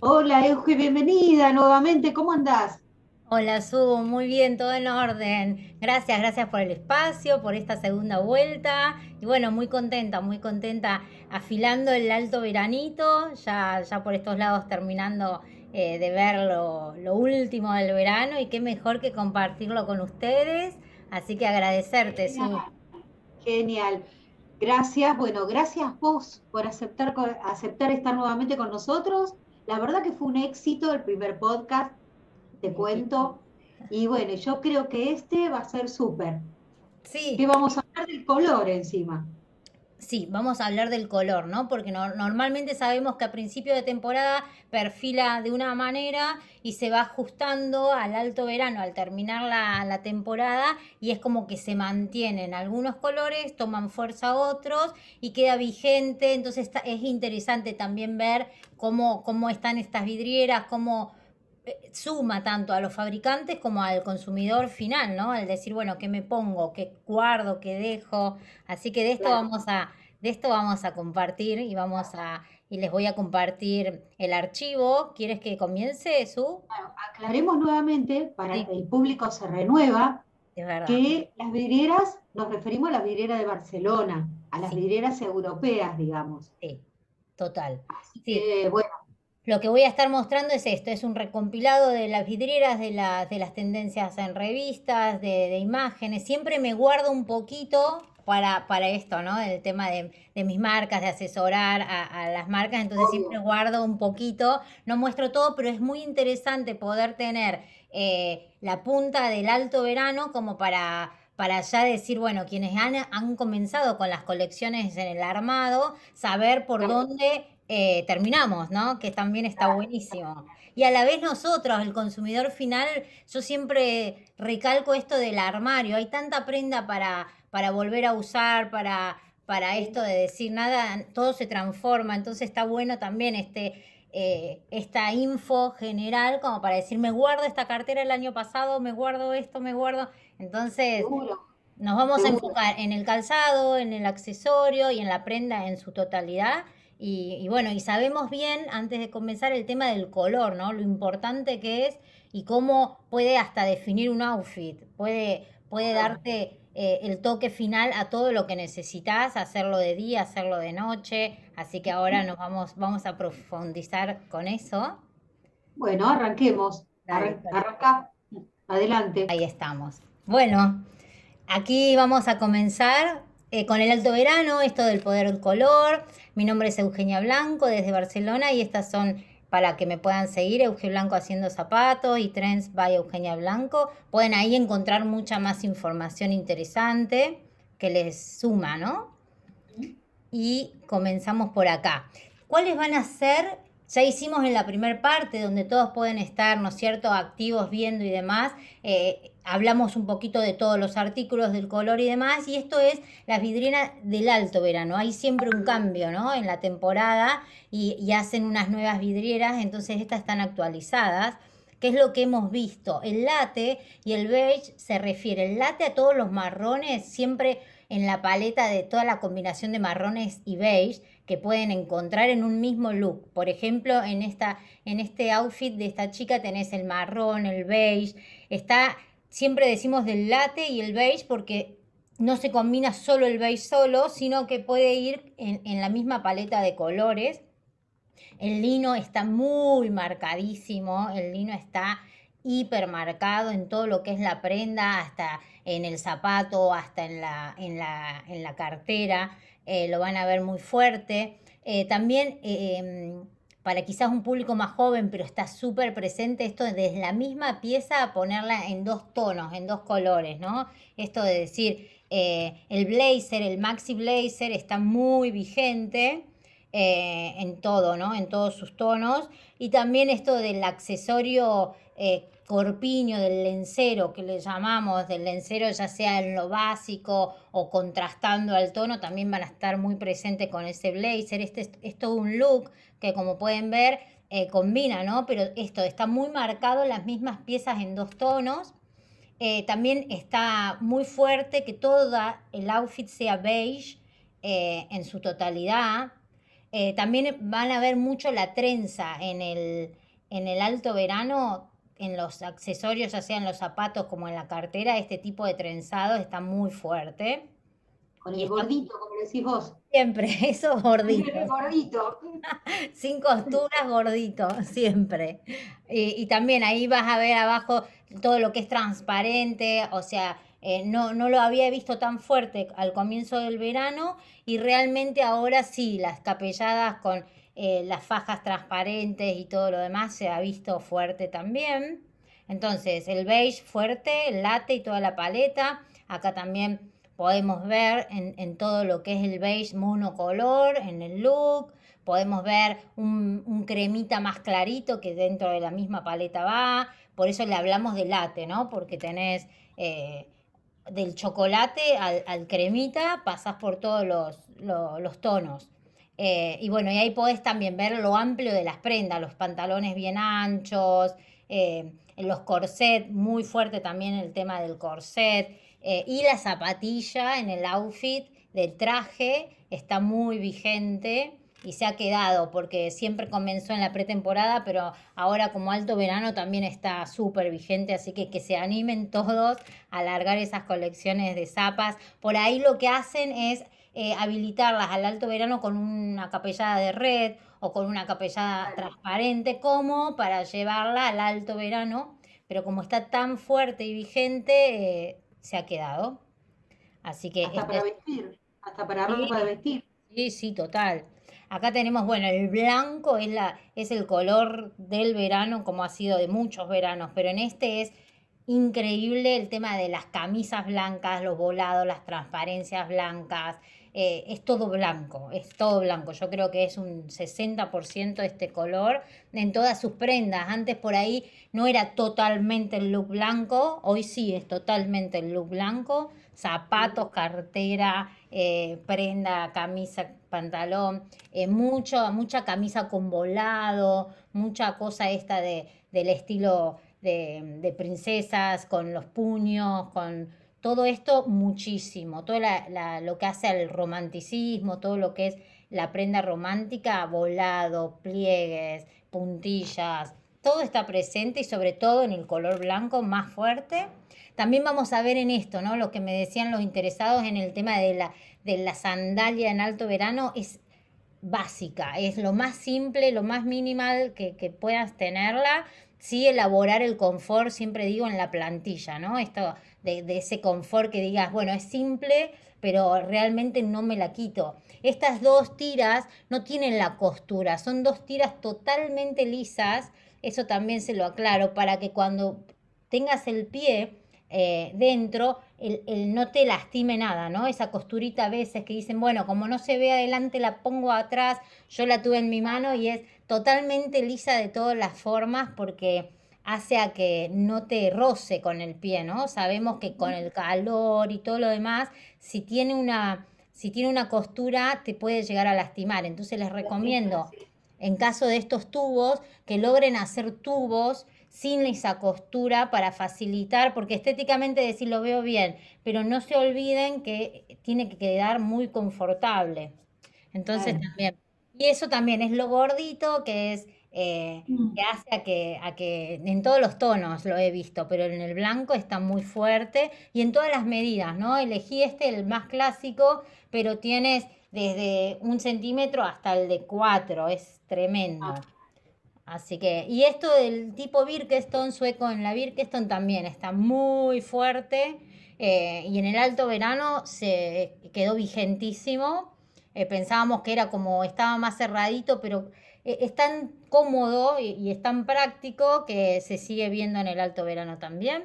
Hola, Euge, bienvenida nuevamente. ¿Cómo andás? Hola, Su, muy bien, todo en orden. Gracias, gracias por el espacio, por esta segunda vuelta. Y bueno, muy contenta, muy contenta, afilando el alto veranito, ya, ya por estos lados terminando eh, de ver lo, lo último del verano y qué mejor que compartirlo con ustedes. Así que agradecerte, Su. Genial. Genial. Gracias. Bueno, gracias vos por aceptar, aceptar estar nuevamente con nosotros. La verdad que fue un éxito el primer podcast, te cuento. Y bueno, yo creo que este va a ser súper. Que Sí, vamos a hablar del color encima. Sí, vamos a hablar del color, ¿no? Porque no- normalmente sabemos que a principio de temporada perfila de una manera y se va ajustando al alto verano al terminar la, la temporada y es como que se mantienen algunos colores, toman fuerza otros y queda vigente. Entonces está- es interesante también ver cómo, cómo están estas vidrieras, cómo suma tanto a los fabricantes como al consumidor final, ¿no? Al decir, bueno, ¿qué me pongo? ¿Qué guardo? ¿Qué dejo? Así que de esto Claro. vamos a, de esto vamos a compartir y vamos a, y les voy a compartir el archivo. ¿Quieres que comience, Su? Bueno, aclaremos nuevamente, para Sí, el público se renueva, es que las vidrieras, nos referimos a las vidrieras de Barcelona, a las Sí, vidrieras europeas, digamos. sí, total. Así Sí, que, bueno, Lo que voy a estar mostrando es esto, es un recompilado de las vidrieras, de, la- de las tendencias en revistas, de, de imágenes. Siempre me guardo un poquito para, para esto, ¿no? El tema de, de mis marcas, de asesorar a, a las marcas, entonces siempre guardo un poquito. No muestro todo, pero es muy interesante poder tener eh, la punta del alto verano como para... Para ya decir, bueno, quienes han, han comenzado con las colecciones en el armado, saber por dónde eh, terminamos, ¿no? Que también está buenísimo. Y a la vez nosotros, el consumidor final, yo siempre recalco esto del armario. Hay tanta prenda para, para volver a usar, para, para esto de decir nada, todo se transforma. Entonces está bueno también este, eh, esta info general como para decir, me guardo esta cartera el año pasado, me guardo esto, me guardo. Entonces, seguro, nos vamos a enfocar en el calzado, en el accesorio y en la prenda en su totalidad. Y, y bueno, y sabemos bien, antes de comenzar, el tema del color, ¿no? Lo importante que es y cómo puede hasta definir un outfit. Puede, puede darte eh, el toque final a todo lo que necesitas, hacerlo de día, hacerlo de noche. Así que ahora nos vamos, vamos a profundizar con eso. Bueno, arranquemos. Arran- perfecto. arranca, adelante. Ahí estamos. Bueno, aquí vamos a comenzar eh, con el alto verano, esto del poder del color. Mi nombre es Eugenia Blanco desde Barcelona y estas son para que me puedan seguir, Euge Blanco haciendo zapatos y Trends by Eugenia Blanco. Pueden ahí encontrar mucha más información interesante que les suma, ¿no? y comenzamos por acá. ¿Cuáles van a ser? Ya hicimos en la primera parte, donde todos pueden estar, ¿no es cierto?, activos viendo y demás. eh, hablamos un poquito de todos los artículos, del color y demás. Y esto es las vidrieras del alto verano. Hay siempre un cambio, ¿no? En la temporada y, hacen unas nuevas vidrieras, entonces estas están actualizadas. ¿Qué es lo que hemos visto? El late y el beige se refiere el late a todos los marrones, siempre en la paleta de toda la combinación de marrones y beige que pueden encontrar en un mismo look. Por ejemplo, en, esta, en este outfit de esta chica tenés el marrón, el beige. Está, siempre decimos del late y el beige porque no se combina solo el beige solo, sino que puede ir en, en la misma paleta de colores. El lino está muy marcadísimo, el lino está hipermarcado en todo lo que es la prenda, hasta en el zapato, hasta en la, en la, en la cartera, eh, lo van a ver muy fuerte. Eh, también eh, em, para quizás un público más joven, pero está súper presente esto de la misma pieza ponerla en dos tonos, en dos colores, ¿no? Esto de decir, eh, el blazer, el maxi blazer está muy vigente eh, en todo, ¿no? En todos sus tonos. Y también esto del accesorio eh, corpiño, del lencero que le llamamos, del lencero ya sea en lo básico o contrastando al tono, también van a estar muy presentes con ese blazer. Este es, todo un look que como pueden ver eh, combina, ¿no? Pero esto está muy marcado las mismas piezas en dos tonos. Eh, también está muy fuerte que todo el outfit sea beige eh, en su totalidad. También van a ver mucho la trenza en el, en el alto verano, en los accesorios, ya sea en los zapatos como en la cartera, este tipo de trenzado está muy fuerte. Con el gordito, como decís vos. Siempre, eso gordito. gordito. Sin costuras, gordito, siempre. Y, también ahí vas a ver abajo todo lo que es transparente, o sea, eh, no, no lo había visto tan fuerte al comienzo del verano y realmente ahora sí, las capelladas con eh, las fajas transparentes y todo lo demás se ha visto fuerte también. Entonces, el beige fuerte, el latte y toda la paleta. Acá también podemos ver en, todo lo que es el beige monocolor, en el look, podemos ver un, cremita más clarito que dentro de la misma paleta va, por eso le hablamos de latte, ¿no? Porque tenés eh, del chocolate al, cremita, pasás por todos los, tonos. Eh, y bueno, y ahí podés también ver lo amplio de las prendas, los pantalones bien anchos, eh, los corsets, muy fuerte también el tema del corset. Eh, y la zapatilla en el outfit del traje está muy vigente y se ha quedado porque siempre comenzó en la pretemporada, pero ahora como alto verano también está súper vigente, así que que se animen todos a alargar esas colecciones de zapas. Por ahí lo que hacen es eh, habilitarlas al alto verano con una capellada de red o con una capellada transparente como para llevarla al alto verano, pero como está tan fuerte y vigente, eh, se ha quedado. Así que... Hasta para vestir, hasta para ropa de vestir. Sí, sí, total. Acá tenemos, bueno, el blanco es, la, es el color del verano, como ha sido de muchos veranos, pero en este es increíble el tema de las camisas blancas, los volados, las transparencias blancas, eh, es todo blanco, es todo blanco. Yo creo que es un 60% este color en todas sus prendas. Antes por ahí no era totalmente el look blanco, hoy sí es totalmente el look blanco. Zapatos, cartera, eh, prenda, camisa, pantalón, eh, mucho, mucha camisa con volado, mucha cosa esta de, del estilo de, de princesas, con los puños, con todo esto muchísimo, todo lo que hace al romanticismo, todo lo que es la prenda romántica, volado, pliegues, puntillas, todo está presente y sobre todo en el color blanco más fuerte. También vamos a ver en esto, ¿no? Lo que me decían los interesados en el tema de la, de la sandalia en alto verano es básica, es lo más simple, lo más minimal que, puedas tenerla sí elaborar el confort, siempre digo, en la plantilla, ¿no? Esto de, ese confort que digas, bueno, es simple, pero realmente no me la quito. Estas dos tiras no tienen la costura, son dos tiras totalmente lisas, eso también se lo aclaro, para que cuando tengas el pie eh, dentro, el, no te lastime nada, ¿no? Esa costurita a veces que dicen, bueno, como no se ve adelante, la pongo atrás, yo la tuve en mi mano y es totalmente lisa de todas las formas porque hace a que no te roce con el pie, ¿no? Sabemos que con el calor y todo lo demás, si tiene una, si tiene una costura, te puede llegar a lastimar. Entonces les recomiendo, en caso de estos tubos, que logren hacer tubos sin esa costura para facilitar, porque estéticamente decir lo veo bien, pero no se olviden que tiene que quedar muy confortable. Entonces también, y eso también es lo gordito, que es eh, mm. que hace a que, a que en todos los tonos lo he visto, pero en el blanco está muy fuerte y en todas las medidas, ¿no? Elegí este, el más clásico, pero tienes desde un centímetro hasta el de cuatro, es tremendo. Ah. Así que, y esto del tipo Birkeston, sueco en la Birkeston también está muy fuerte. Eh, y en el alto verano se quedó vigentísimo. Eh, pensábamos que era como, estaba más cerradito, pero es tan cómodo y, es tan práctico que se sigue viendo en el alto verano también.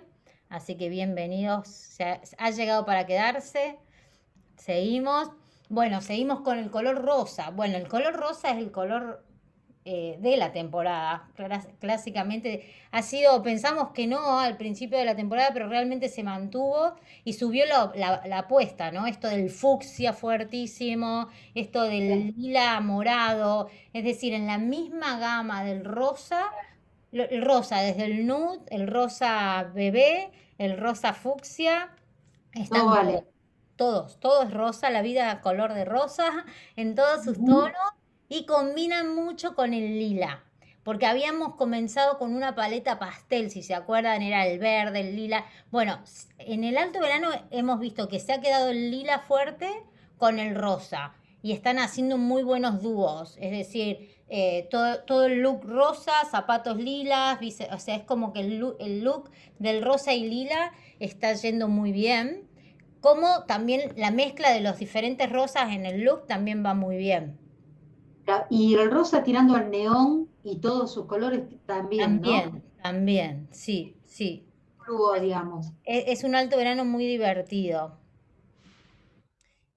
Así que bienvenidos, se ha llegado para quedarse. Seguimos. Bueno, seguimos con el color rosa. Bueno, el color rosa es el color eh, de la temporada. Clásicamente ha sido, pensamos que no al principio de la temporada, pero realmente se mantuvo y subió la, apuesta, ¿no? Esto del fucsia fuertísimo, esto del lila morado, es decir, en la misma gama del rosa, el rosa desde el nude, el rosa bebé, el rosa fucsia, están todos, todo es rosa, la vida color de rosa en todos sus tonos y combinan mucho con el lila porque habíamos comenzado con una paleta pastel, si se acuerdan, era el verde, el lila. Bueno, en el alto verano hemos visto que se ha quedado el lila fuerte con el rosa y están haciendo muy buenos dúos, es decir, eh, todo, el look rosa, zapatos lilas, o sea, es como que el look, el look del rosa y lila está yendo muy bien, como también la mezcla de los diferentes rosas en el look también va muy bien. Y el rosa tirando al neón y todos sus colores también. También, también, sí, sí. digamos. E, es, un alto verano muy divertido.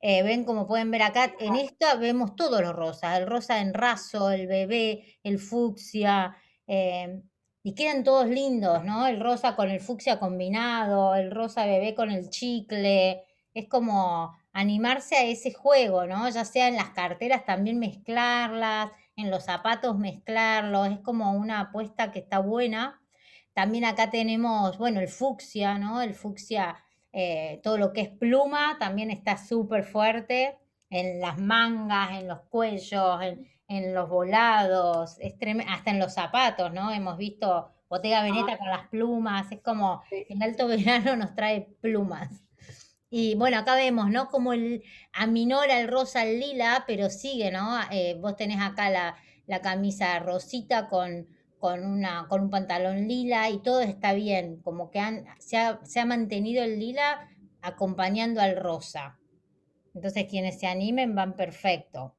Eh, ven como pueden ver acá, en esta vemos todos los rosas, el rosa en raso, el bebé, el fucsia, eh, y quedan todos lindos, ¿no? El rosa con el fucsia combinado, el rosa bebé con el chicle, es como animarse a ese juego, ¿no? Ya sea en las carteras también mezclarlas, en los zapatos mezclarlos, es como una apuesta que está buena. También acá tenemos, bueno, el fucsia, ¿no? El fucsia, eh, todo lo que es pluma, también está súper fuerte en las mangas, en los cuellos, en, los volados, hasta en los zapatos, ¿no? Hemos visto Bottega Veneta con las plumas, es como en alto verano nos trae plumas. Y bueno, acá vemos, ¿no? Como el aminora el rosa al lila, pero sigue, ¿no? Eh, vos tenés acá la, camisa rosita con, con, una, con un pantalón lila y todo está bien, como que han, se, ha, mantenido el lila acompañando al rosa. Entonces quienes se animen van perfecto.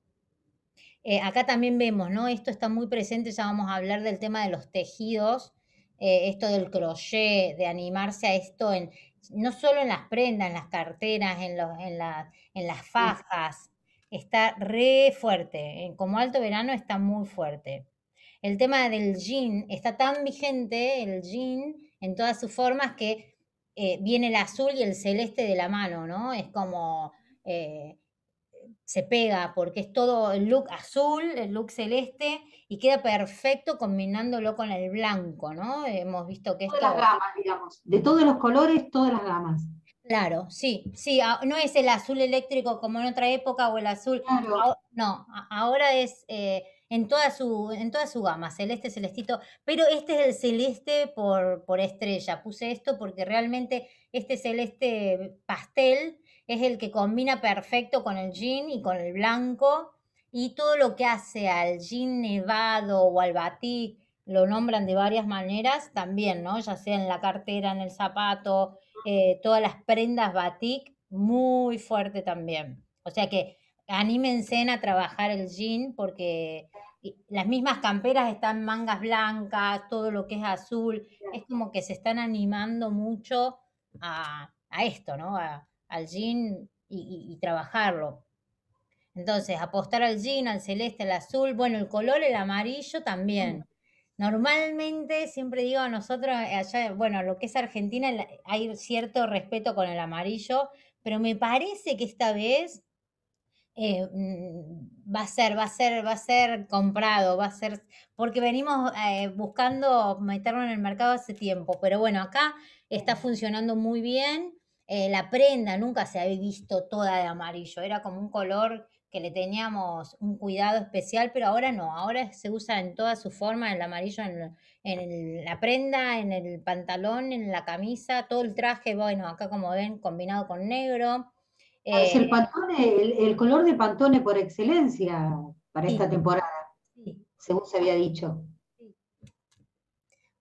Eh, acá también vemos, ¿no? Esto está muy presente, ya vamos a hablar del tema de los tejidos, eh, esto del crochet, de animarse a esto en, no solo en las prendas, en las carteras, en, los, en, en las fajas, está re fuerte. Como alto verano está muy fuerte. El tema del jean está tan vigente, el jean, en todas sus formas, que eh, viene el azul y el celeste de la mano, ¿no? Es como eh, se pega porque es todo el look azul, el look celeste y queda perfecto combinándolo con el blanco, ¿no? Hemos visto que todas las gamas, digamos, de todos los colores, todas las gamas. Claro, sí, sí, no es el azul eléctrico como en otra época o el azul, no, ahora es eh, en, toda su, en toda su gama, celeste, celestito, pero este es el celeste por, por estrella, puse esto porque realmente este celeste pastel es el que combina perfecto con el jean y con el blanco y todo lo que hace al jean nevado o al batik, lo nombran de varias maneras también, ¿no? Ya sea en la cartera, en el zapato, eh, todas las prendas batik, muy fuerte también. O sea que anímense a trabajar el jean porque las mismas camperas están mangas blancas, todo lo que es azul, es como que se están animando mucho a, esto, ¿no? Al jean y trabajarlo. Entonces, apostar al jean, al celeste, al azul, bueno, el color, el amarillo también. Normalmente, siempre digo a nosotros, allá, bueno, lo que es Argentina, hay cierto respeto con el amarillo, pero me parece que esta vez eh, mm, va a ser, va a ser, va a ser comprado, va a ser, porque venimos eh, buscando meterlo en el mercado hace tiempo, pero bueno, acá está funcionando muy bien. Eh, la prenda nunca se había visto toda de amarillo, era como un color que le teníamos un cuidado especial, pero ahora no, ahora se usa en toda su forma, el amarillo en, la prenda, en el pantalón, en la camisa, todo el traje, bueno, acá como ven, combinado con negro. Ah, es el, eh, el, color de Pantone por excelencia para esta temporada, según se había dicho.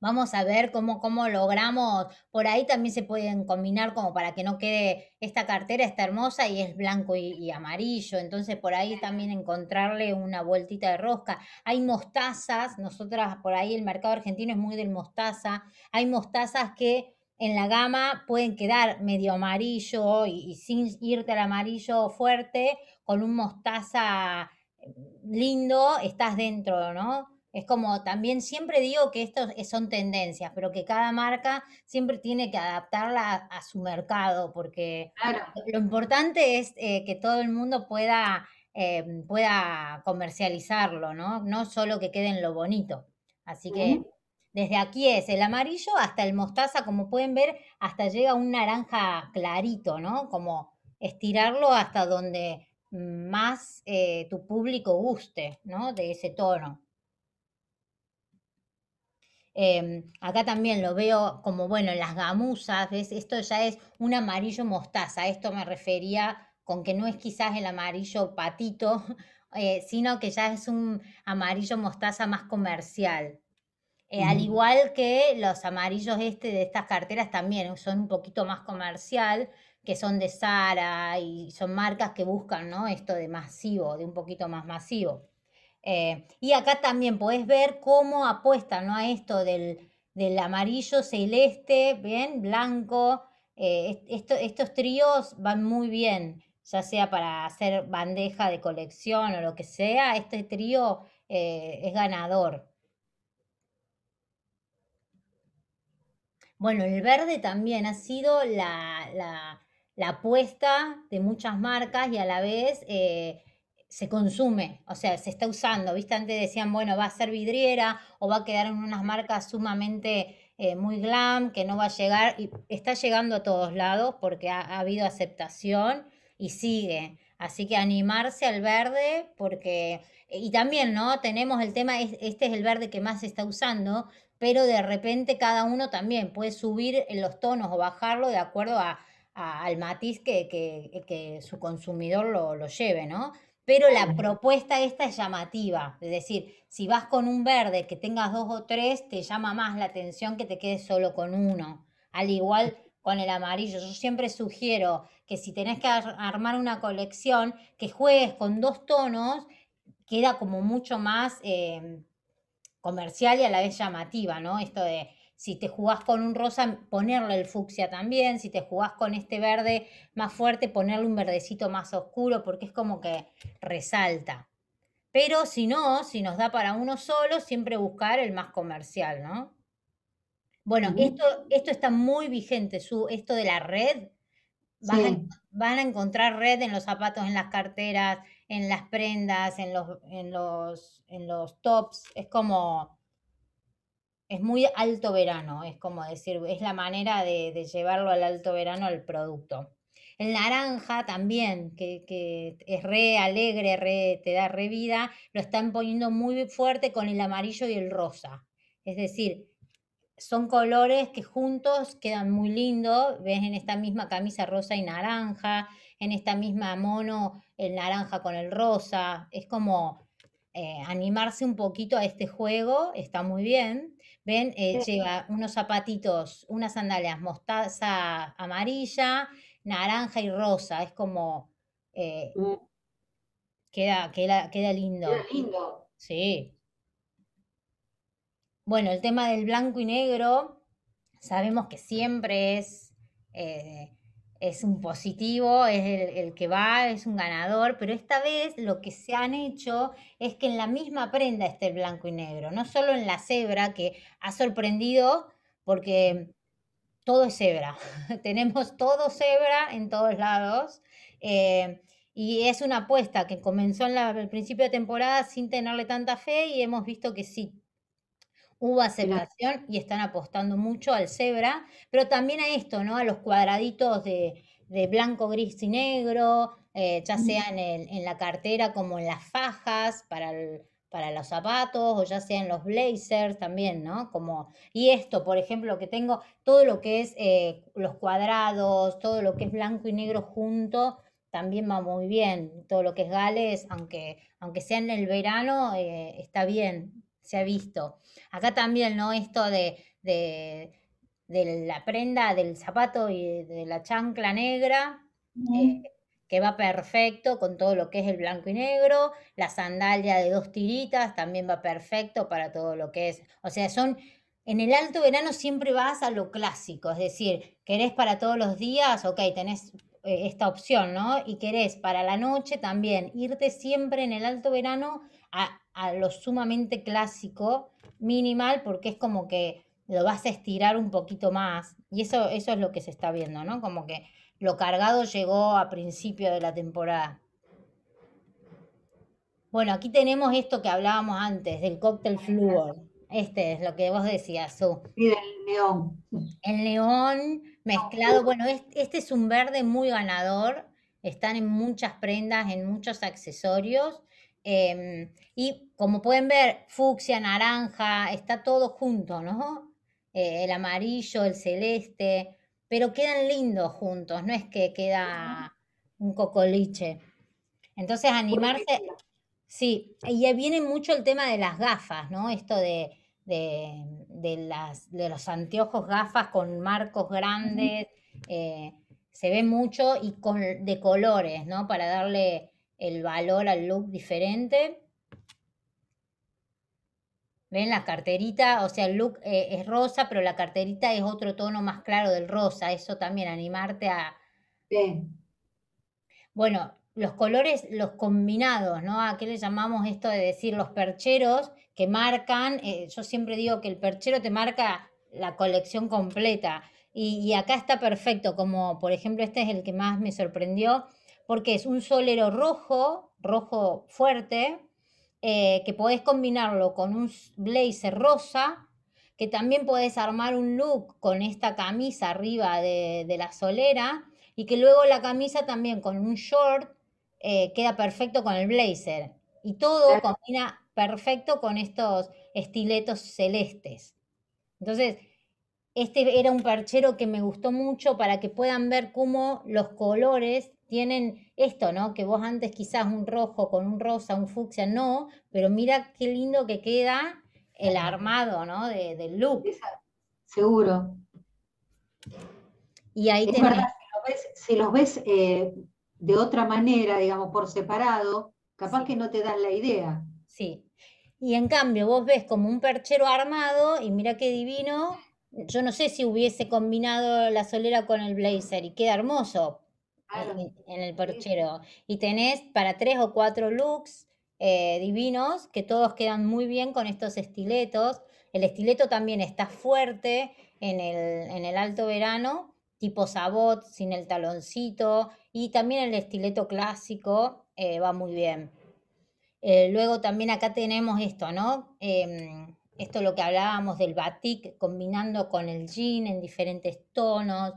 Vamos a ver cómo, cómo logramos, por ahí también se pueden combinar como para que no quede, esta cartera está hermosa y es blanco y, amarillo, entonces por ahí también encontrarle una vueltita de rosca. Hay mostazas, nosotras por ahí el mercado argentino es muy del mostaza, hay mostazas que en la gama pueden quedar medio amarillo y, y sin irte al amarillo fuerte, con un mostaza lindo estás dentro, ¿no? Es como también siempre digo que esto son tendencias, pero que cada marca siempre tiene que adaptarla a, su mercado, porque lo importante es eh, que todo el mundo pueda, eh, pueda comercializarlo, ¿no? No solo que quede en lo bonito. Así que desde aquí es el amarillo hasta el mostaza, como pueden ver, hasta llega un naranja clarito, ¿no? Como estirarlo hasta donde más eh, tu público guste, ¿no? De ese tono. Em, acá también lo veo como, bueno, en las gamuzas, ¿ves? Esto ya es un amarillo mostaza. Esto me refería con que no es quizás el amarillo patito, eh, sino que ya es un amarillo mostaza más comercial. Eh, al igual que los amarillos este de estas carteras también son un poquito más comercial, que son de Sara y son marcas que buscan, ¿no? Esto de masivo, de un poquito más masivo. Eh, y acá también podés ver cómo apuestan, ¿no? A esto del, amarillo celeste, bien, blanco. estos tríos van muy bien ya sea para hacer bandeja de colección o lo que sea, este trío eh, es ganador. Bueno, el verde también ha sido la, apuesta de muchas marcas y a la vez eh, se consume, o sea, se está usando. ¿Viste? Antes decían, bueno, va a ser vidriera o va a quedar en unas marcas sumamente eh, muy glam, que no va a llegar, y está llegando a todos lados porque ha habido aceptación y sigue. Así que animarse al verde porque, y también, ¿no? Tenemos el tema, este es el verde que más se está usando, pero de repente cada uno también puede subir en los tonos o bajarlo de acuerdo a, al matiz que, que, su consumidor lo, lo lleve, ¿no? Pero la propuesta esta es llamativa, es decir, si vas con un verde que tengas dos o tres, te llama más la atención que te quedes solo con uno. Al igual con el amarillo. Yo siempre sugiero que si tenés que armar una colección, que juegues con dos tonos, queda como mucho más em, comercial y a la vez llamativa, ¿no? Esto de si te jugás con un rosa, ponerle el fucsia también, si te jugás con este verde más fuerte, ponerle un verdecito más oscuro, porque es como que resalta. Pero si no, si nos da para uno solo, siempre buscar el más comercial, ¿no? Bueno, esto, esto está muy vigente, su, esto de la red. Van, a, encontrar red en los zapatos, en las carteras, en las prendas, en los, en los, en los tops. Es como, es muy alto verano, es como decir, es la manera de, llevarlo al alto verano al producto. El naranja también, que, que, es re alegre, re, te da re vida, lo están poniendo muy fuerte con el amarillo y el rosa. Es decir, son colores que juntos quedan muy lindos. Ves en esta misma camisa rosa y naranja, en esta misma mono el naranja con el rosa. Es como eh, animarse un poquito a este juego, está muy bien. Ven, eh, lleva unos zapatitos, unas sandalias mostaza amarilla, naranja y rosa. Es como... Eh, mm. queda, queda, queda lindo. Queda lindo. Sí. Bueno, el tema del blanco y negro, sabemos que siempre es, eh, es un positivo, es el, que va, es un ganador, pero esta vez lo que se han hecho es que en la misma prenda esté el blanco y negro, no solo en la cebra, que ha sorprendido porque todo es cebra, tenemos todo cebra en todos lados. Eh, y es una apuesta que comenzó en el principio de temporada sin tenerle tanta fe y hemos visto que sí hubo aceptación y están apostando mucho al cebra, pero también a esto, ¿no? A los cuadraditos de, blanco, gris y negro, eh, ya sea en, la cartera como en las fajas para, para los zapatos o ya sea en los blazers también, ¿no? Como, y esto, por ejemplo, que tengo todo lo que es eh, los cuadrados, todo lo que es blanco y negro junto, también va muy bien. Todo lo que es Gales, aunque, aunque sea en el verano, eh, está bien, se ha visto. Acá también, ¿no? Esto de, de, la prenda del zapato y de la chancla negra, eh, que va perfecto con todo lo que es el blanco y negro. La sandalia de dos tiritas también va perfecto para todo lo que es. O sea, son. En el alto verano siempre vas a lo clásico, es decir, querés para todos los días, ok, tenés eh, esta opción, ¿no? Y querés para la noche también irte siempre en el alto verano a, lo sumamente clásico, minimal, porque es como que lo vas a estirar un poquito más. Y eso, eso es lo que se está viendo, ¿no? Como que lo cargado llegó a principio de la temporada. Bueno, aquí tenemos esto que hablábamos antes, del cóctel flúor. Este es lo que vos decías, Su. Y del neón. El neón mezclado, bueno, este es un verde muy ganador. están en muchas prendas, en muchos accesorios. Em, y como pueden ver, fucsia, naranja, está todo junto, ¿no? Eh, el amarillo, el celeste, pero quedan lindos juntos, no es que queda un cocoliche. Entonces, animarse, sí, y viene mucho el tema de las gafas, ¿no? Esto de, las, de los anteojos gafas con marcos grandes, eh, se ve mucho y con, de colores, ¿no? Para darle el valor al look diferente. ¿Ven? La carterita, o sea, el look eh, es rosa, pero la carterita es otro tono más claro del rosa. Eso también, animarte a... Sí. Bueno, los colores, los combinados, ¿no? ¿A qué le llamamos esto de decir los percheros que marcan? Eh, yo siempre digo que el perchero te marca la colección completa. Y, y, acá está perfecto, como por ejemplo este es el que más me sorprendió, porque es un solero rojo, rojo fuerte, eh, que podés combinarlo con un blazer rosa, que también podés armar un look con esta camisa arriba de, la solera y que luego la camisa también con un short eh, queda perfecto con el blazer. Y todo combina perfecto con estos estiletos celestes. Entonces, este era un perchero que me gustó mucho para que puedan ver cómo los colores tienen esto, ¿no? Que vos antes quizás un rojo con un rosa, un fucsia, no, pero mira qué lindo que queda el armado, ¿no? De, del look. Seguro. Y ahí te si los ves, eh, de otra manera, digamos, por separado, capaz que no te das la idea. Sí. Y en cambio, vos ves como un perchero armado y mira qué divino. Yo no sé si hubiese combinado la solera con el blazer y queda hermoso, en, el perchero. Y tenés para tres o cuatro looks eh, divinos que todos quedan muy bien con estos estiletos. El estileto también está fuerte en el, en el alto verano, tipo sabot, sin el taloncito. Y también el estileto clásico eh, va muy bien. Eh, luego también acá tenemos esto, ¿no? Em, esto lo que hablábamos del batik combinando con el jean en diferentes tonos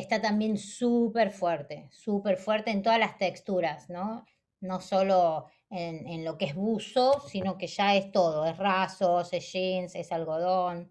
está también súper fuerte, súper fuerte en todas las texturas, ¿no? No solo en, lo que es buzo, sino que ya es todo, es rasos, es jeans, es algodón.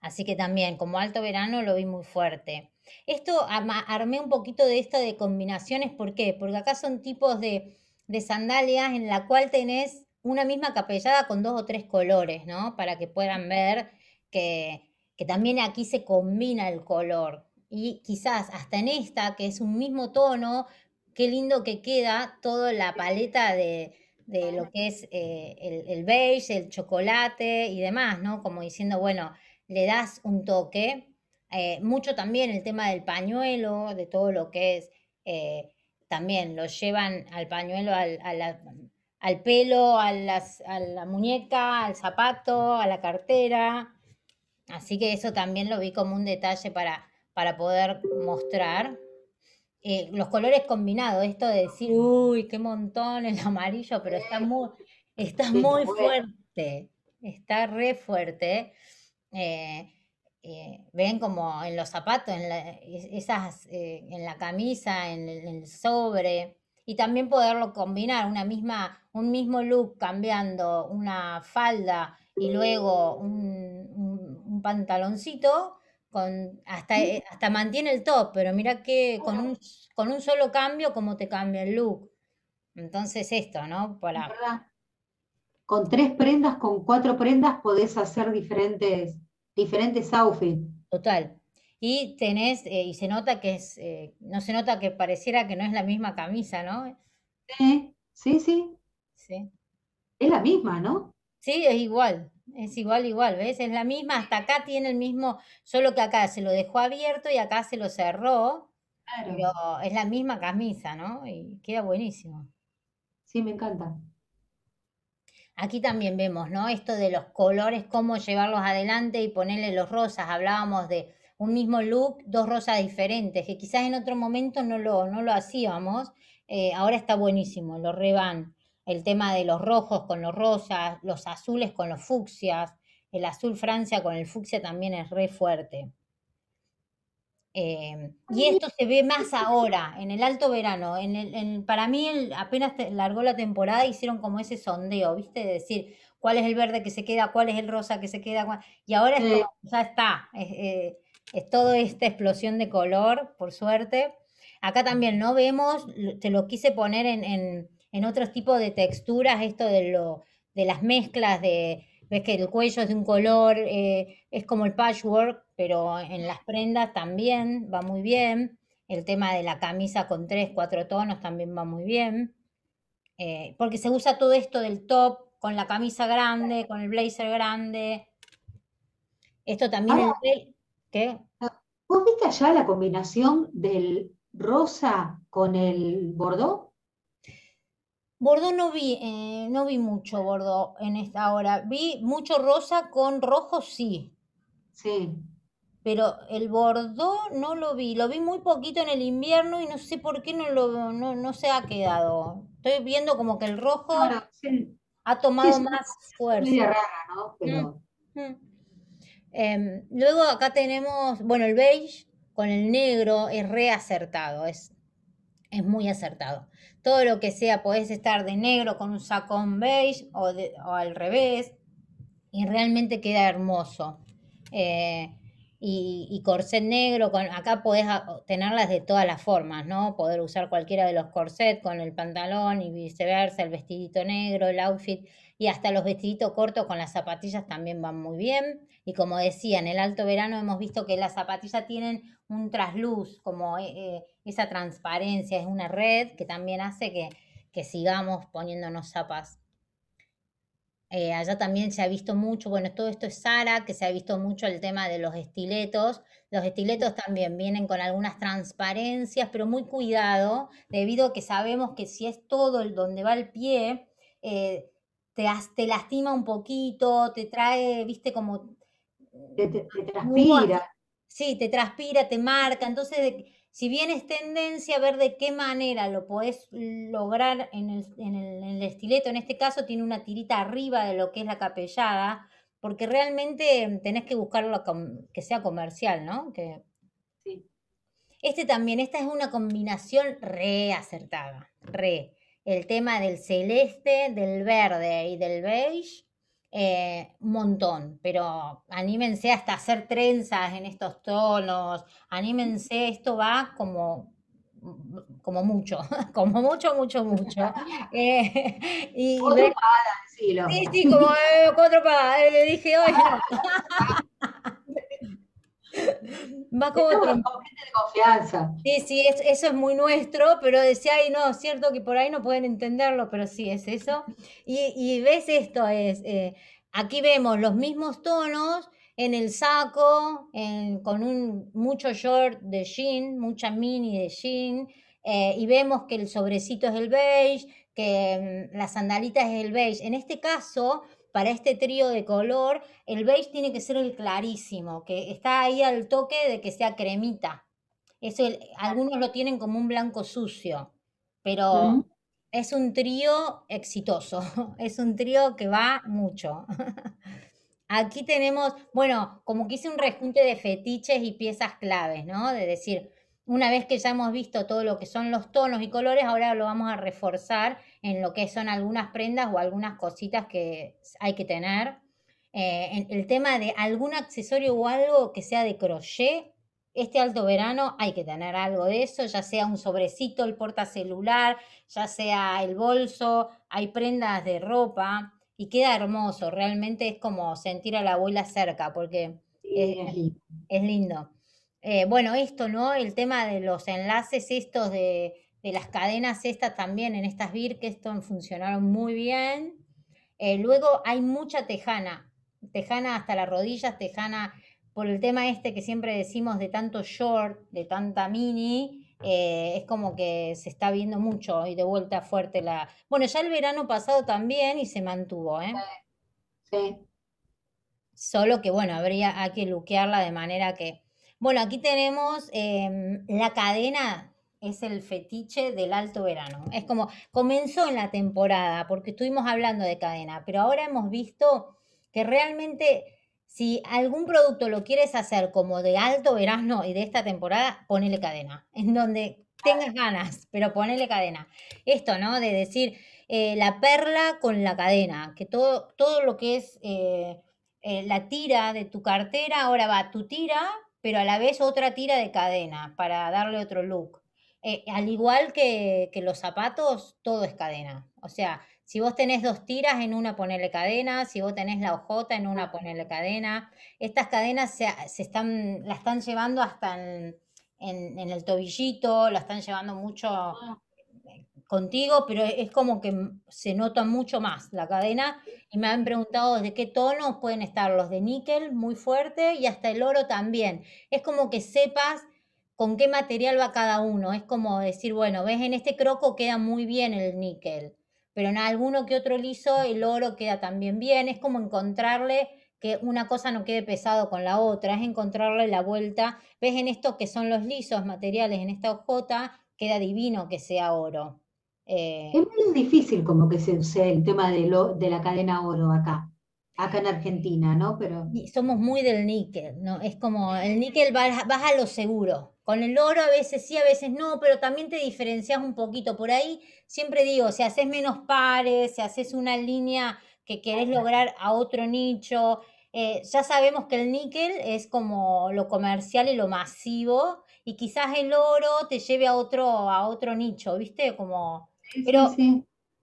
Así que también, como alto verano, lo vi muy fuerte. Esto armé un poquito de esto de combinaciones, ¿por qué? Porque acá son tipos de, de sandalias en la cual tenés una misma capellada con dos o tres colores, ¿no? Para que puedan ver que, que también aquí se combina el color y quizás hasta en esta, que es un mismo tono, qué lindo que queda toda la paleta de, lo que es eh, el, beige, el chocolate y demás, ¿no? Como diciendo, bueno, le das un toque. Eh, mucho también el tema del pañuelo, de todo lo que es, eh, también lo llevan al pañuelo, al, al pelo, a, las, a la muñeca, al zapato, a la cartera. Así que eso también lo vi como un detalle para, para poder mostrar. Eh, los colores combinados, esto de decir, uy, qué montón el amarillo, pero está muy, está muy fuerte, está re fuerte. Eh, eh, ven como en los zapatos, en la, esas, en la camisa, en el, sobre, y también poderlo combinar, una misma, un mismo look cambiando una falda y luego un pantaloncito, con, hasta, eh, hasta mantiene el top, pero mira que con un, con un solo cambio, cómo te cambia el look. Entonces esto, ¿no? Para... Con tres prendas, con cuatro prendas podés hacer diferentes, diferentes outfits. Total. Y tenés, eh, y se nota que es, eh, no se nota que pareciera que no es la misma camisa, ¿no? Sí, sí, sí. Sí. Es la misma, ¿no? Sí, es igual. Es igual, igual, ¿ves? Es la misma, hasta acá tiene el mismo, solo que acá se lo dejó abierto y acá se lo cerró, pero es la misma camisa, ¿no? Y queda buenísimo. Sí, me encanta. Aquí también vemos, ¿no? Esto de los colores, cómo llevarlos adelante y ponerle los rosas. Hablábamos de un mismo look, dos rosas diferentes, que quizás en otro momento no lo, no lo hacíamos. Eh, ahora está buenísimo, lo reban el tema de los rojos con los rosas, los azules con los fucsias, el azul Francia con el fucsia también es re fuerte. Eh, y esto se ve más ahora, en el alto verano. En el, para mí, apenas largó la temporada, hicieron como ese sondeo, ¿viste? De decir cuál es el verde que se queda, cuál es el rosa que se queda. Y ahora ya está. Eh, es, toda esta explosión de color, por suerte. Acá también no vemos, te lo quise poner en, en, en otros tipos de texturas, esto de, lo, de las mezclas de ves que el cuello es de un color, eh, es como el patchwork, pero en las prendas también va muy bien. El tema de la camisa con tres, cuatro tonos también va muy bien. Eh, porque se usa todo esto del top con la camisa grande, con el blazer grande. Esto también. ¿Qué? ¿Vos viste allá la combinación del rosa con el bordó? Bordeaux no vi, eh, no vi mucho Bordeaux en esta hora. Vi mucho rosa con rojo, sí. Sí. Pero el Bordeaux no lo vi. Lo vi muy poquito en el invierno y no sé por qué no lo no, no se ha quedado. Estoy viendo como que el rojo ha tomado más fuerza. Es rara, ¿no? Pero... Mm, mm. Em, luego acá tenemos, bueno, el beige con el negro es reacertado, es, es muy acertado todo lo que sea, podés estar de negro con un sacón beige o, al revés, y realmente queda hermoso. Eh, y, corset negro, acá podés tenerlas de todas las formas, ¿no? Poder usar cualquiera de los corsets con el pantalón y viceversa, el vestidito negro, el outfit, y hasta los vestiditos cortos con las zapatillas también van muy bien. Y como decía, en el alto verano hemos visto que las zapatillas tienen un trasluz, como eh, eh, esa transparencia, es una red que también hace que, sigamos poniéndonos zapas. Eh, allá también se ha visto mucho, bueno, todo esto es Sara, que se ha visto mucho el tema de los estiletos. Los estiletos también vienen con algunas transparencias, pero muy cuidado, debido a que sabemos que si es todo el donde va el pie, te, te lastima un poquito, te trae, viste, como te, transpira. Sí, te transpira, te marca. Entonces, si bien es tendencia ver de qué manera lo podés lograr en el, estileto, en este caso tiene una tirita arriba de lo que es la capellada, porque realmente tenés que buscarlo que sea comercial, ¿no? Que... Sí. Este también, esta es una combinación re acertada, re. El tema del celeste, del verde y del beige eh, un montón, pero anímense hasta hacer trenzas en estos tonos, anímense, esto va como como mucho, como mucho, mucho, mucho. Eh, y, cuatro sí, sí, como eh, cuatro padas. le dije, hoy Va como de confianza. Sí, sí, eso es muy nuestro, pero decía, ay, no, es cierto que por ahí no pueden entenderlo, pero sí es eso. Y, ves esto, es, eh, aquí vemos los mismos tonos en el saco, con un mucho short de jean, mucha mini de jean, eh, y vemos que el sobrecito es el beige, que mm, la sandalita es el beige. En este caso, para este trío de color, el beige tiene que ser el clarísimo, que está ahí al toque de que sea cremita. Es algunos lo tienen como un blanco sucio, pero es un trío exitoso, es un trío que va mucho. Aquí tenemos, bueno, como que hice un rejunte de fetiches y piezas claves, ¿no? De decir, una vez que ya hemos visto todo lo que son los tonos y colores, ahora lo vamos a reforzar en lo que son algunas prendas o algunas cositas que hay que tener. Eh, el tema de algún accesorio o algo que sea de crochet, este alto verano hay que tener algo de eso, ya sea un sobrecito, el portacelular, ya sea el bolso, hay prendas de ropa y queda hermoso, realmente es como sentir a la abuela cerca porque es lindo. Eh, bueno, esto, ¿no? El tema de los enlaces estos de, las cadenas estas también en estas Birkeston funcionaron muy bien. Eh, luego hay mucha tejana, tejana hasta las rodillas, tejana por el tema este que siempre decimos de tanto short, de tanta mini, eh, es como que se está viendo mucho y de vuelta fuerte la... Bueno, ya el verano pasado también y se mantuvo, ¿eh? Sí. Solo que, bueno, habría hay que luquearla de manera que bueno, aquí tenemos em, la cadena, es el fetiche del alto verano. Es como comenzó en la temporada, porque estuvimos hablando de cadena, pero ahora hemos visto que realmente Si algún producto lo quieres hacer como de alto verano y de esta temporada, ponele cadena. En donde tengas ganas, pero ponele cadena. Esto, ¿no? De decir eh, la perla con la cadena, que todo, todo lo que es eh, eh, la tira de tu cartera, ahora va tu tira, pero a la vez otra tira de cadena para darle otro look. al igual que, que los zapatos, todo es cadena. O sea, si vos tenés dos tiras, en una ponerle cadena, si vos tenés la ojota, en una ponerle cadena. Estas cadenas se, están, la están llevando hasta en, el tobillito, la están llevando mucho ah. Contigo, pero es como que se nota mucho más la cadena. Y me han preguntado de qué tono pueden estar los de níquel, muy fuerte, y hasta el oro también. Es como que sepas con qué material va cada uno. Es como decir, bueno, ves, en este croco queda muy bien el níquel pero en alguno que otro liso el oro queda también bien. Es como encontrarle que una cosa no quede pesado con la otra, es encontrarle la vuelta. ¿Ves en esto que son los lisos materiales, en esta hojota, queda divino que sea oro? Eh, es muy difícil como que se use el tema de, lo, de la cadena oro acá acá en Argentina, ¿no? Pero... Somos muy del níquel, ¿no? Es como el níquel vas, a lo seguro. Con el oro a veces sí, a veces no, pero también te diferencias un poquito. Por ahí siempre digo, si haces menos pares, si haces una línea que querés lograr a otro nicho, eh, ya sabemos que el níquel es como lo comercial y lo masivo, y quizás el oro te lleve a otro, a otro nicho, ¿viste? Como, pero,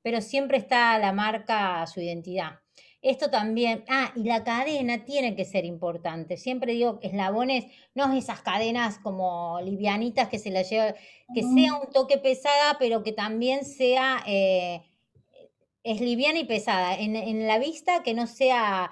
pero siempre está la marca, su identidad. Esto también, ah, y la cadena tiene que ser importante. Siempre digo que eslabones, no esas cadenas como livianitas que se la lleva, que sea un toque pesada, pero que también sea, eh, es liviana y pesada. En, la vista que no sea,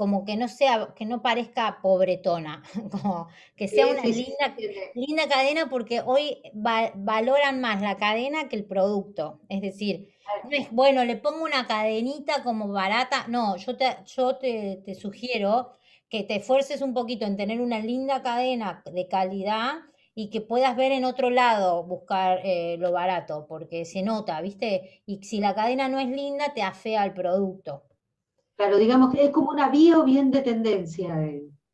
como que no sea, que no parezca pobretona, como que sea una linda, linda cadena porque hoy valoran más la cadena que el producto. Es decir, no es, bueno, le pongo una cadenita como barata. No, yo te, yo te, sugiero que te esfuerces un poquito en tener una linda cadena de calidad y que puedas ver en otro lado buscar eh, lo barato, porque se nota, ¿viste? Y si la cadena no es linda, te afea el producto. Claro, digamos que es como una bio bien de tendencia.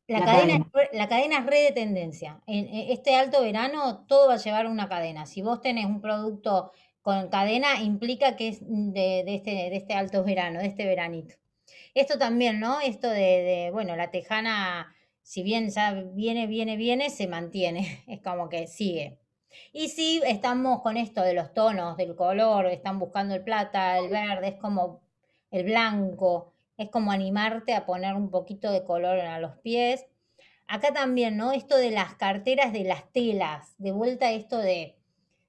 la, cadena, la cadena es re de tendencia. En este alto verano todo va a llevar una cadena. Si vos tenés un producto con cadena implica que es de, este, de este alto verano, de este veranito. Esto también, ¿no? Esto de, bueno, la tejana, si bien ya viene, viene, viene, se mantiene, es como que sigue. Y si estamos con esto de los tonos, del color, están buscando el plata, el verde, es como el blanco, es como animarte a poner un poquito de color a los pies. Acá también, ¿no? Esto de las carteras de las telas, de vuelta esto de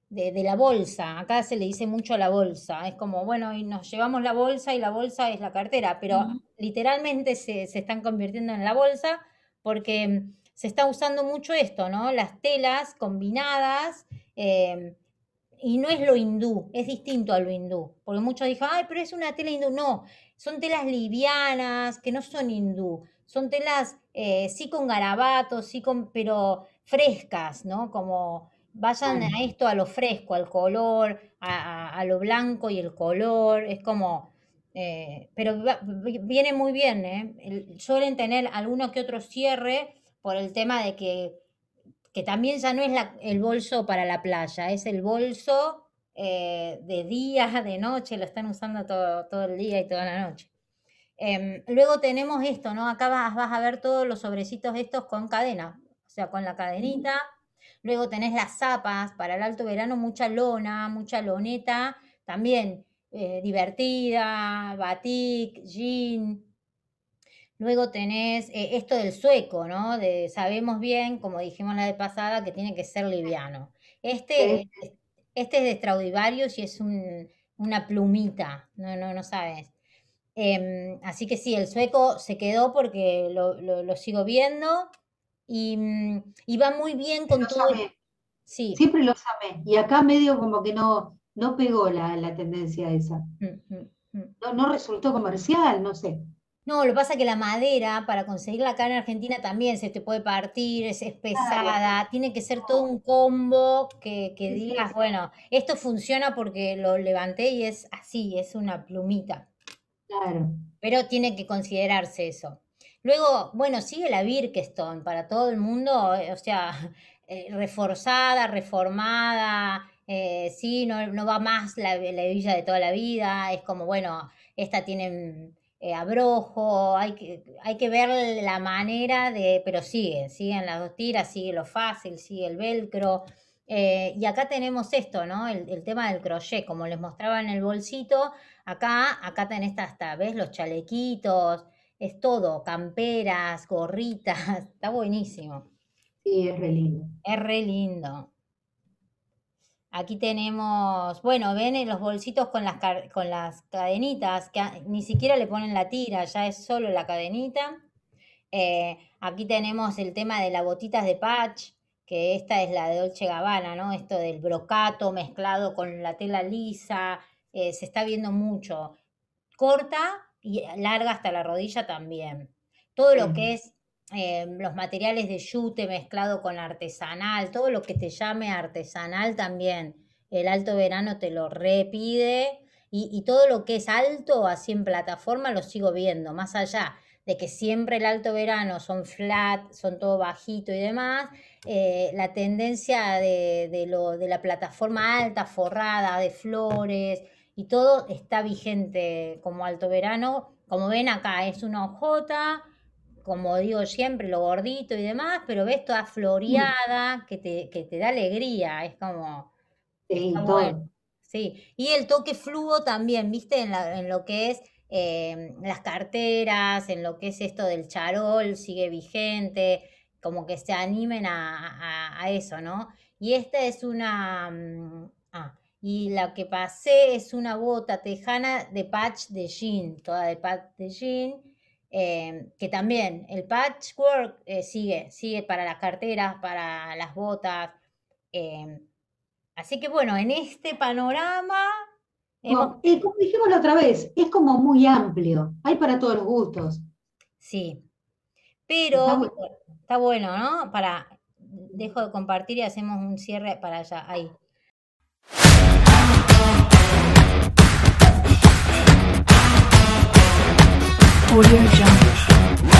de, la bolsa. Acá se le dice mucho a la bolsa. Es como, bueno, y nos llevamos la bolsa y la bolsa es la cartera, pero literalmente se, están convirtiendo en la bolsa porque se está usando mucho esto, ¿no? Las telas combinadas. Em, y no es lo hindú, es distinto a lo hindú. Porque muchos dicen, ay, pero es una tela hindú. No, son telas livianas, que no son hindú. Son telas, eh, sí con garabatos, sí con, pero frescas, ¿no? Como vayan a esto, a lo fresco, al color, a, lo blanco y el color, es como, eh, pero viene muy bien, ¿eh? suelen tener alguno que otro cierre por el tema de que, que también ya no es el bolso para la playa, es el bolso eh, de día, de noche, lo están usando todo, todo el día y toda la noche. Em, luego tenemos esto, ¿no? Acá vas, vas, a ver todos los sobrecitos estos con cadena, o sea, con la cadenita Luego tenés las zapas para el alto verano, mucha lona, mucha loneta, también eh, divertida, batik, jean. Luego tenés eh, esto del sueco, ¿no? De, sabemos bien, como dijimos la vez pasada, que tiene que ser liviano. Este, este es de Stradivarius y es una plumita, no, no, no sabes. Em, así que sí, el sueco se quedó porque lo sigo viendo Mm, y, va muy bien con todo. Sí. Siempre lo amé. Y acá medio como que no, no pegó la, tendencia esa. Mm, mm, no, resultó comercial, no sé. No, lo que pasa es que la madera, para conseguirla acá en Argentina también se te puede partir, es, pesada, tiene que ser todo un combo que, que digas, bueno, esto funciona porque lo levanté y es así, es una plumita. Claro. Pero tiene que considerarse eso. Luego, bueno, sigue la Birkestone para todo el mundo, eh, o sea, eh, reforzada, reformada, eh, sí, no, no, va más la, la hebilla de toda la vida, es como, bueno, esta tiene abrojo, hay que, hay que ver la manera de, pero sigue, siguen las dos tiras, sigue lo fácil, sigue el velcro. y acá tenemos esto, ¿no? El, el, tema del crochet, como les mostraba en el bolsito, acá, acá tenés hasta, ¿ves? Los chalequitos, es todo, camperas, gorritas, está buenísimo. Sí, es re lindo. Es re lindo. Aquí tenemos, bueno, ven los bolsitos con las, con las cadenitas, que ni siquiera le ponen la tira, ya es solo la cadenita. Eh, aquí tenemos el tema de las botitas de patch, que esta es la de Dolce Gabbana, ¿no? Esto del brocato mezclado con la tela lisa, eh, se está viendo mucho. Corta, y larga hasta la rodilla también. Todo lo que es eh, los materiales de yute mezclado con artesanal, todo lo que te llame artesanal también, el alto verano te lo repide. Y, y todo lo que es alto, así en plataforma, lo sigo viendo, más allá de que siempre el alto verano son flat, son todo bajito y demás, eh, la tendencia de, de, lo, de la plataforma alta, forrada, de flores, y todo está vigente como alto verano. Como ven acá, es una hojota, como digo siempre, lo gordito y demás, pero ves toda floreada, que te, que te da alegría, es como... Sí, todo. Sí, y el toque fluo también, viste, en, la, en lo que es eh, las carteras, en lo que es esto del charol, sigue vigente, como que se animen a, a, a eso, ¿no? Y esta es una... Mm, ah, y la que pasé es una bota tejana de patch de jean, toda de patch de jean, eh, que también el patchwork eh, sigue, sigue para las carteras, para las botas. Eh, así que bueno, en este panorama... como dijimos la otra vez, es como muy amplio, hay para todos los gustos. Sí, pero está bueno, está bueno ¿no? Para, dejo de compartir y hacemos un cierre para allá, ahí. 我也是这样子说